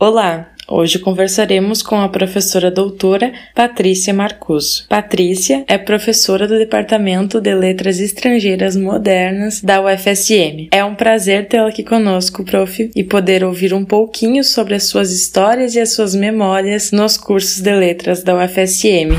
Olá, hoje conversaremos com a professora doutora Patrícia Marcuso. Patrícia é professora do Departamento de Letras Estrangeiras Modernas da UFSM. É um prazer tê-la aqui conosco, prof, e poder ouvir um pouquinho sobre as suas histórias e as suas memórias nos cursos de letras da UFSM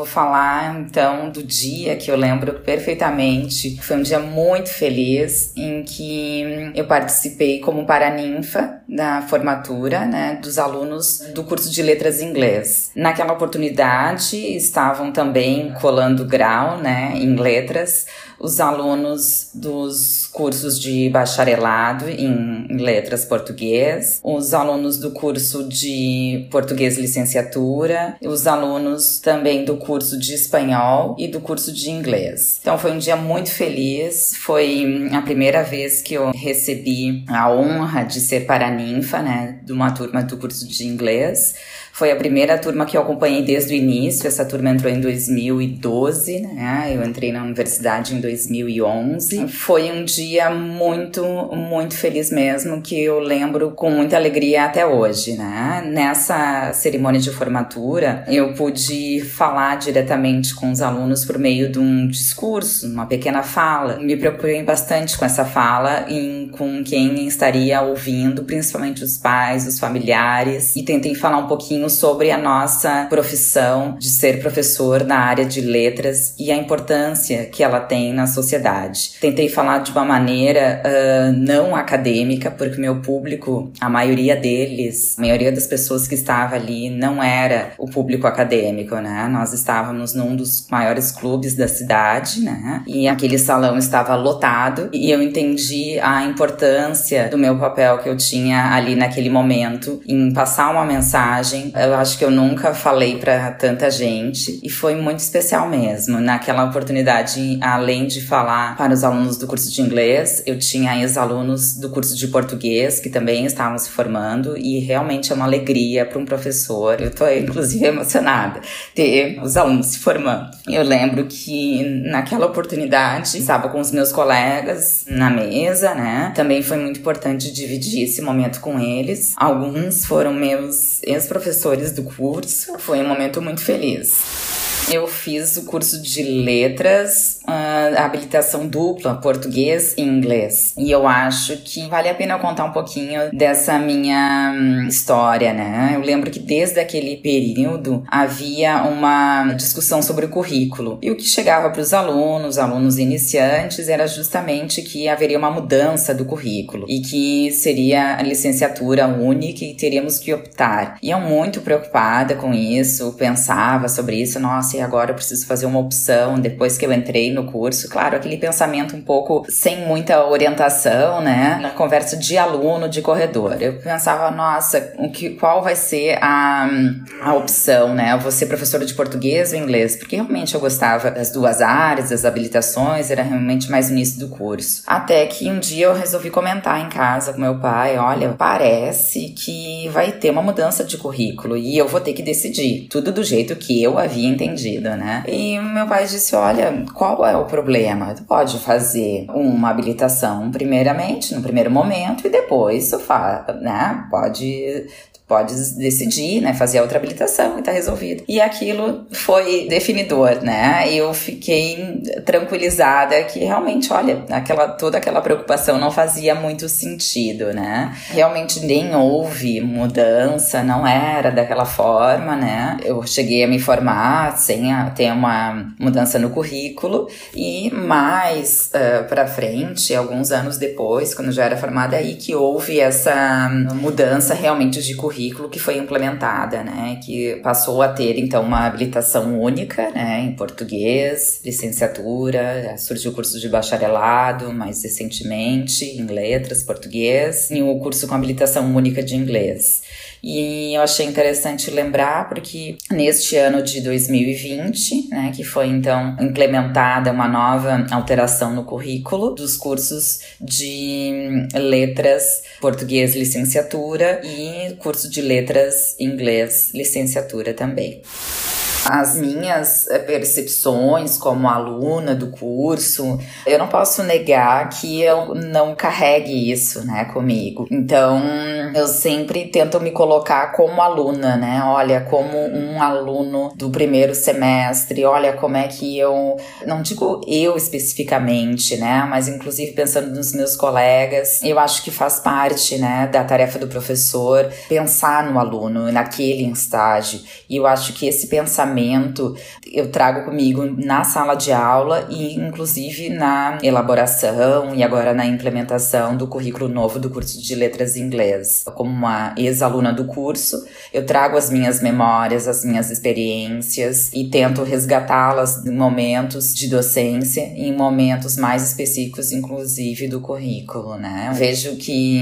vou falar então do dia que eu lembro perfeitamente. Foi um dia muito feliz em que eu participei como paraninfa da formatura, né, dos alunos do curso de letras inglês. Naquela oportunidade estavam também colando grau, né, em letras os alunos dos cursos de bacharelado em letras português, os alunos do curso de português licenciatura, os alunos também do curso de espanhol e do curso de inglês. Então foi um dia muito feliz, foi a primeira vez que eu recebi a honra de ser paraninfa, né, de uma turma do curso de inglês. Foi a primeira turma que eu acompanhei desde o início. Essa turma entrou em 2012, né? Eu entrei na universidade em 2011. Foi um dia muito, muito feliz mesmo, que eu lembro com muita alegria até hoje, né? Nessa cerimônia de formatura, eu pude falar diretamente com os alunos por meio de um discurso, uma pequena fala. Me preocupei bastante com essa fala e com quem estaria ouvindo, principalmente os pais, os familiares, e tentei falar um pouquinho sobre a nossa profissão de ser professor na área de letras e a importância que ela tem na sociedade. Tentei falar de uma maneira uh, não acadêmica, porque meu público, a maioria deles, a maioria das pessoas que estava ali não era o público acadêmico, né? Nós estávamos num dos maiores clubes da cidade, né? E aquele salão estava lotado e eu entendi a importância do meu papel que eu tinha ali naquele momento em passar uma mensagem eu acho que eu nunca falei para tanta gente e foi muito especial mesmo. Naquela oportunidade, além de falar para os alunos do curso de inglês, eu tinha ex-alunos do curso de português que também estavam se formando e realmente é uma alegria para um professor. Eu tô inclusive emocionada ter os alunos se formando. Eu lembro que naquela oportunidade estava com os meus colegas na mesa, né? Também foi muito importante dividir esse momento com eles. Alguns foram meus ex-professores professores do curso. Foi um momento muito feliz. Eu fiz o curso de letras, habilitação dupla, português e inglês. E eu acho que vale a pena eu contar um pouquinho dessa minha um, história, né? Eu lembro que desde aquele período havia uma discussão sobre o currículo. E o que chegava para os alunos, alunos iniciantes, era justamente que haveria uma mudança do currículo e que seria a licenciatura única e teríamos que optar. E eu muito preocupada com isso, pensava sobre isso, nossa, agora eu preciso fazer uma opção depois que eu entrei no curso. Claro, aquele pensamento um pouco sem muita orientação, né? Na conversa de aluno, de corredor. Eu pensava, nossa, o que, qual vai ser a, a opção, né? Eu vou ser professora de português ou inglês? Porque realmente eu gostava das duas áreas, das habilitações, era realmente mais o início do curso. Até que um dia eu resolvi comentar em casa com meu pai: olha, parece que vai ter uma mudança de currículo e eu vou ter que decidir. Tudo do jeito que eu havia entendido né? E meu pai disse: Olha, qual é o problema? Tu pode fazer uma habilitação, primeiramente, no primeiro momento, e depois tu faz, né? Pode pode decidir, né, fazer a outra habilitação e tá resolvido. E aquilo foi definidor, né? Eu fiquei tranquilizada que realmente, olha, aquela toda aquela preocupação não fazia muito sentido, né? Realmente nem houve mudança, não era daquela forma, né? Eu cheguei a me formar sem a, ter uma mudança no currículo e mais uh, para frente, alguns anos depois, quando já era formada aí que houve essa mudança realmente de currículo currículo que foi implementada, né, que passou a ter então uma habilitação única, né, em português, licenciatura, surgiu o curso de bacharelado mais recentemente em letras, português, e o curso com habilitação única de inglês. E eu achei interessante lembrar porque neste ano de 2020, né, que foi então implementada uma nova alteração no currículo dos cursos de letras português licenciatura e curso de letras inglês licenciatura também. As minhas eh, percepções como aluna do curso, eu não posso negar que eu não carregue isso, né, comigo. Então, eu sempre tento me colocar como aluna, né? Olha, como um aluno do primeiro semestre, olha como é que eu, não digo eu especificamente, né, mas inclusive pensando nos meus colegas, eu acho que faz parte, né, da tarefa do professor pensar no aluno naquele estágio. E eu acho que esse pensamento eu trago comigo na sala de aula e inclusive na elaboração e agora na implementação do currículo novo do curso de letras inglês. Como uma ex-aluna do curso, eu trago as minhas memórias, as minhas experiências e tento resgatá-las em momentos de docência em momentos mais específicos, inclusive do currículo, né? vejo que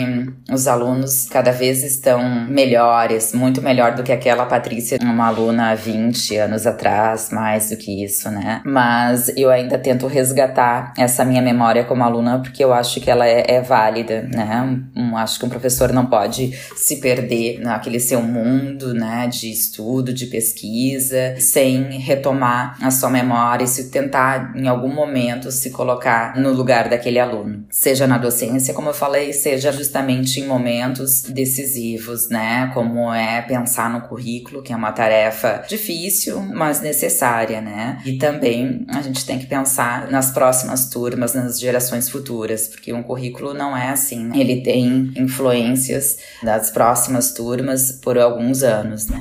os alunos cada vez estão melhores, muito melhor do que aquela Patrícia, uma aluna há 20 anos atrás, mais do que isso, né? Mas eu ainda tento resgatar essa minha memória como aluna porque eu acho que ela é, é válida, né? Um, acho que um professor não pode se perder naquele seu mundo, né, de estudo, de pesquisa, sem retomar a sua memória e se tentar em algum momento se colocar no lugar daquele aluno, seja na docência, como eu falei, seja justamente em momentos decisivos, né, como é pensar no currículo, que é uma tarefa difícil, mas necessária, né? E também a gente tem que pensar nas próximas turmas, nas gerações futuras, porque um currículo não é assim, né? ele tem influências das próximas turmas por alguns anos, né?